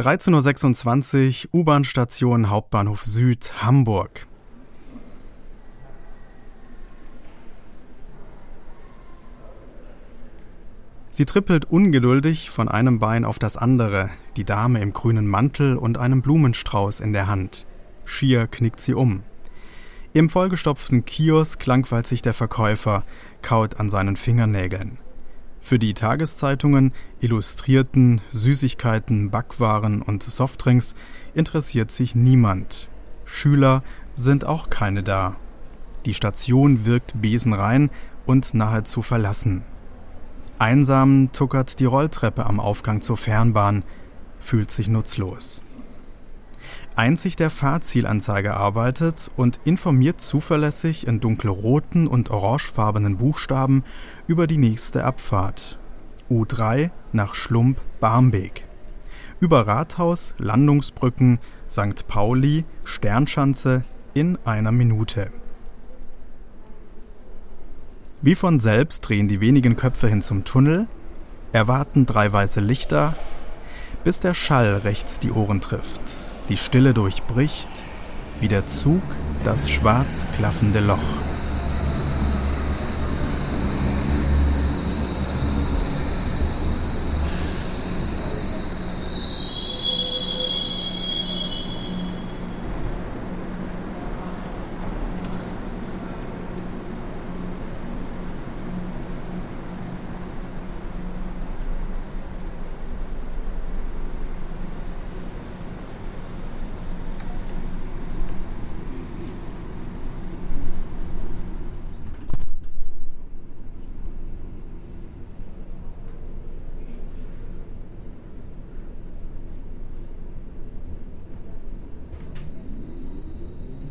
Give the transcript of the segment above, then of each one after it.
13.26 Uhr U-Bahn-Station Hauptbahnhof Süd, Hamburg. Sie trippelt ungeduldig von einem Bein auf das andere, die Dame im grünen Mantel und einem Blumenstrauß in der Hand. Schier knickt sie um. Im vollgestopften Kiosk langweilt sich der Verkäufer, kaut an seinen Fingernägeln. Für die Tageszeitungen, Illustrierten, Süßigkeiten, Backwaren und Softdrinks interessiert sich niemand. Schüler sind auch keine da. Die Station wirkt besenrein und nahezu verlassen. Einsam tuckert die Rolltreppe am Aufgang zur Fernbahn, fühlt sich nutzlos. Einzig der Fahrzielanzeiger arbeitet und informiert zuverlässig in dunkelroten und orangefarbenen Buchstaben über die nächste Abfahrt. U3 nach Schlump-Barmbek. Über Rathaus, Landungsbrücken, St. Pauli, Sternschanze in einer Minute. Wie von selbst drehen die wenigen Köpfe hin zum Tunnel, erwarten drei weiße Lichter, bis der Schall rechts die Ohren trifft die Stille durchbricht, wie der Zug das schwarz klaffende Loch.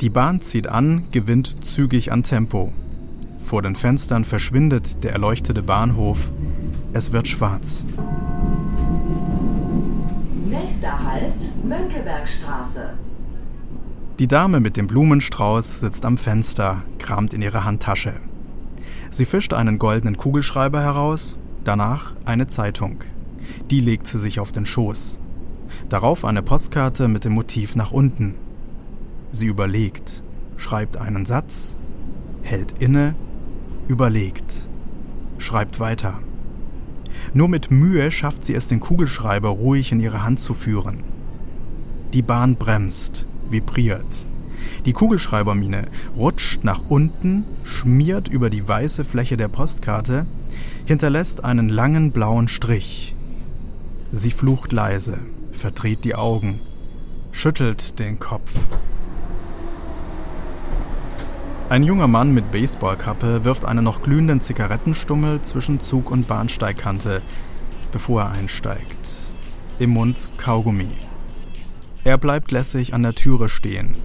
Die Bahn zieht an, gewinnt zügig an Tempo. Vor den Fenstern verschwindet der erleuchtete Bahnhof. Es wird schwarz. Nächster Halt, Mönckebergstraße. Die Dame mit dem Blumenstrauß sitzt am Fenster, kramt in ihre Handtasche. Sie fischt einen goldenen Kugelschreiber heraus, danach eine Zeitung. Die legt sie sich auf den Schoß. Darauf eine Postkarte mit dem Motiv nach unten. Sie überlegt, schreibt einen Satz, hält inne, überlegt, schreibt weiter. Nur mit Mühe schafft sie es, den Kugelschreiber ruhig in ihre Hand zu führen. Die Bahn bremst, vibriert. Die Kugelschreibermine rutscht nach unten, schmiert über die weiße Fläche der Postkarte, hinterlässt einen langen blauen Strich. Sie flucht leise, verdreht die Augen, schüttelt den Kopf. Ein junger Mann mit Baseballkappe wirft einen noch glühenden Zigarettenstummel zwischen Zug- und Bahnsteigkante, bevor er einsteigt. Im Mund Kaugummi. Er bleibt lässig an der Türe stehen,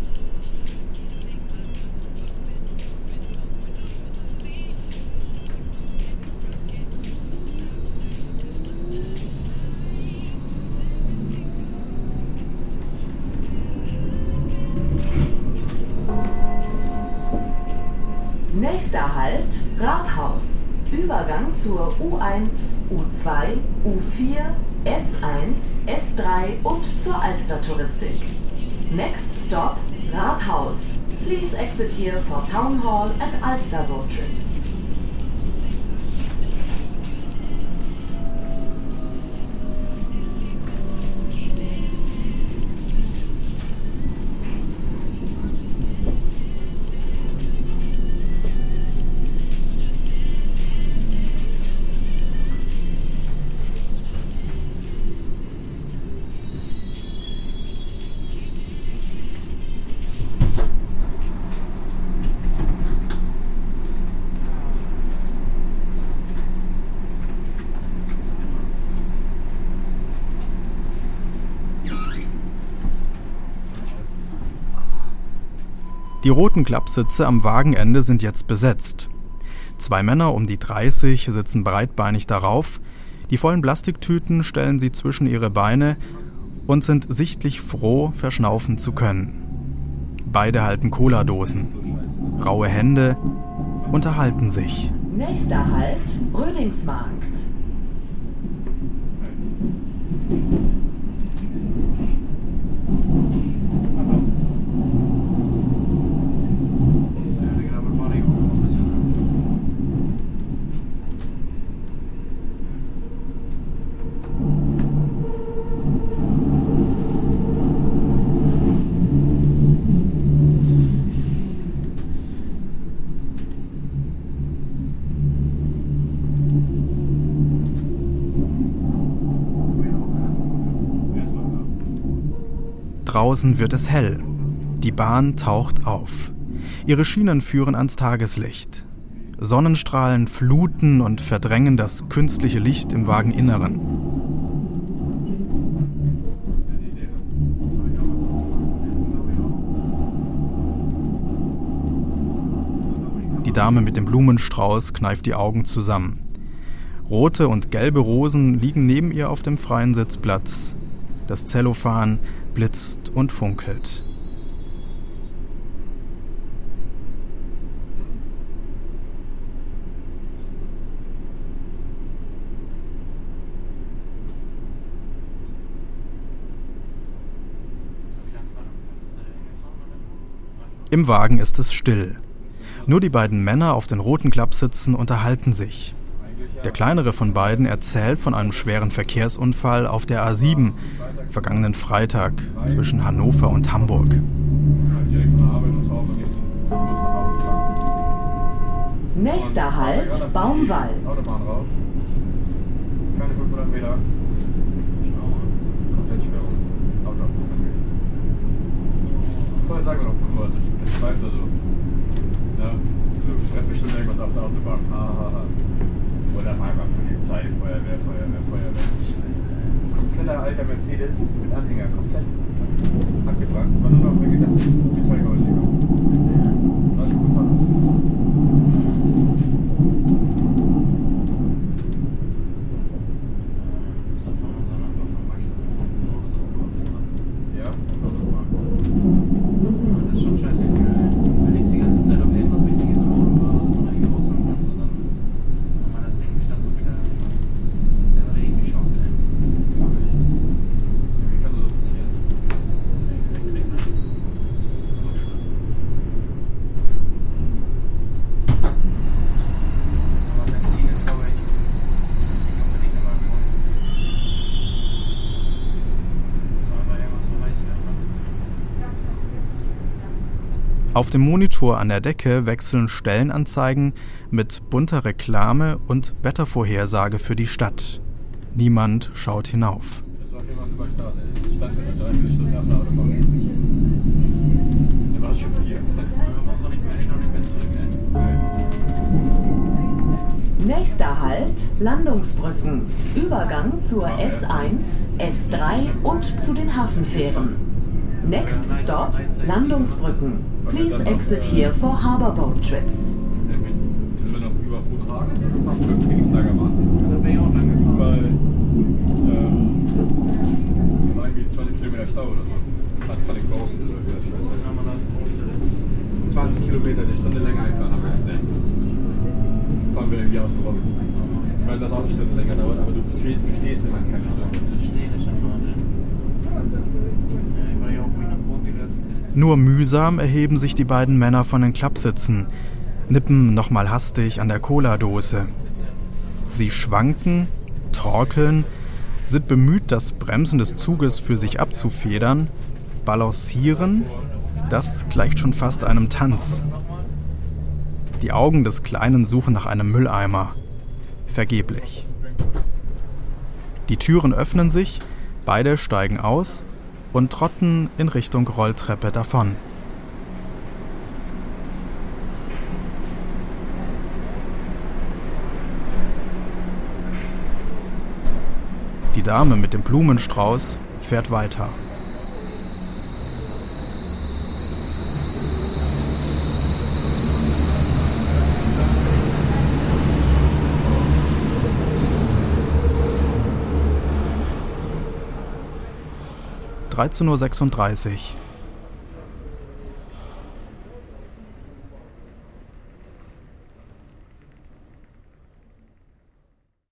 Nächster Halt Rathaus. Übergang zur U1, U2, U4, S1, S3 und zur Alster-Touristik. Next stop Rathaus. Please exit here for Town Hall and Alster road trips. Die roten Klappsitze am Wagenende sind jetzt besetzt. Zwei Männer um die 30 sitzen breitbeinig darauf, die vollen Plastiktüten stellen sie zwischen ihre Beine und sind sichtlich froh, verschnaufen zu können. Beide halten Cola-Dosen. Raue Hände unterhalten sich. Nächster Halt Rödingsmarkt. Draußen wird es hell. Die Bahn taucht auf. Ihre Schienen führen ans Tageslicht. Sonnenstrahlen fluten und verdrängen das künstliche Licht im Wageninneren. Die Dame mit dem Blumenstrauß kneift die Augen zusammen. Rote und gelbe Rosen liegen neben ihr auf dem freien Sitzplatz. Das Zellophan blitzt und funkelt. Im Wagen ist es still. Nur die beiden Männer auf den roten Klappsitzen unterhalten sich. Der kleinere von beiden erzählt von einem schweren Verkehrsunfall auf der A7 vergangenen Freitag zwischen Hannover und Hamburg. Nächster Halt Baumwall. Keine 500 Meter. Komplett Sperrung. Autoabfuhr Vorher sagen wir noch, guck mal, das, das bleibt so. Ja, du fährt bestimmt irgendwas auf der Autobahn. Ha, ha, ha. Oder auf einmal Polizei, Feuerwehr, Feuerwehr, Feuerwehr. Kompletter alter Mercedes mit Anhänger, komplett abgebrannt. War nur noch wirklich das Metallgehäuse gekommen. Sah schon brutal aus. Ja, Das ist schon scheiße Gefühl, ey. Du legst die ganze Zeit auf irgendwas Wichtiges im Auto oder was du noch irgendwie rausholen kannst und dann wenn man das Ding nicht dann so schnell öffnet. Der war richtig geschockt, ey. glaube ich. Wie kann so passieren? Elektrik, ne? Kurzschluss. So, aber Benzin ist, glaube ich, nicht unbedingt immer im Grund. Soll aber irgendwas so heiß werden, ne? Auf dem Monitor an der Decke wechseln Stellenanzeigen mit bunter Reklame und Wettervorhersage für die Stadt. Niemand schaut hinauf. Nächster Halt Landungsbrücken. Übergang zur S1, S3 und zu den Hafenfähren. Next stop Landungsbrücken. Please exit here for Harborboat trips. Sind wir noch über Foodhagen gefahren, wo das Trainingslager war? Da bin ich auch lang gefahren. Weil, ähm, war irgendwie 20 Kilometer Stau oder so. Hat von den Großen oder wie das das Baustelle. 20 Kilometer, eine Stunde länger gefahren, aber. Fahren wir irgendwie rum. Weil das auch eine Stunde länger dauert, aber du stehst, du stehst immer keine Stunde. Das steht ist schon mal, ne? Ja, ich war ja auch, wo ich nach Brot gehört zum Tennis. Nur mühsam erheben sich die beiden Männer von den Klappsitzen, nippen nochmal hastig an der Cola-Dose. Sie schwanken, torkeln, sind bemüht, das Bremsen des Zuges für sich abzufedern, balancieren, das gleicht schon fast einem Tanz. Die Augen des Kleinen suchen nach einem Mülleimer. Vergeblich. Die Türen öffnen sich, beide steigen aus und trotten in Richtung Rolltreppe davon. Die Dame mit dem Blumenstrauß fährt weiter. Uhr.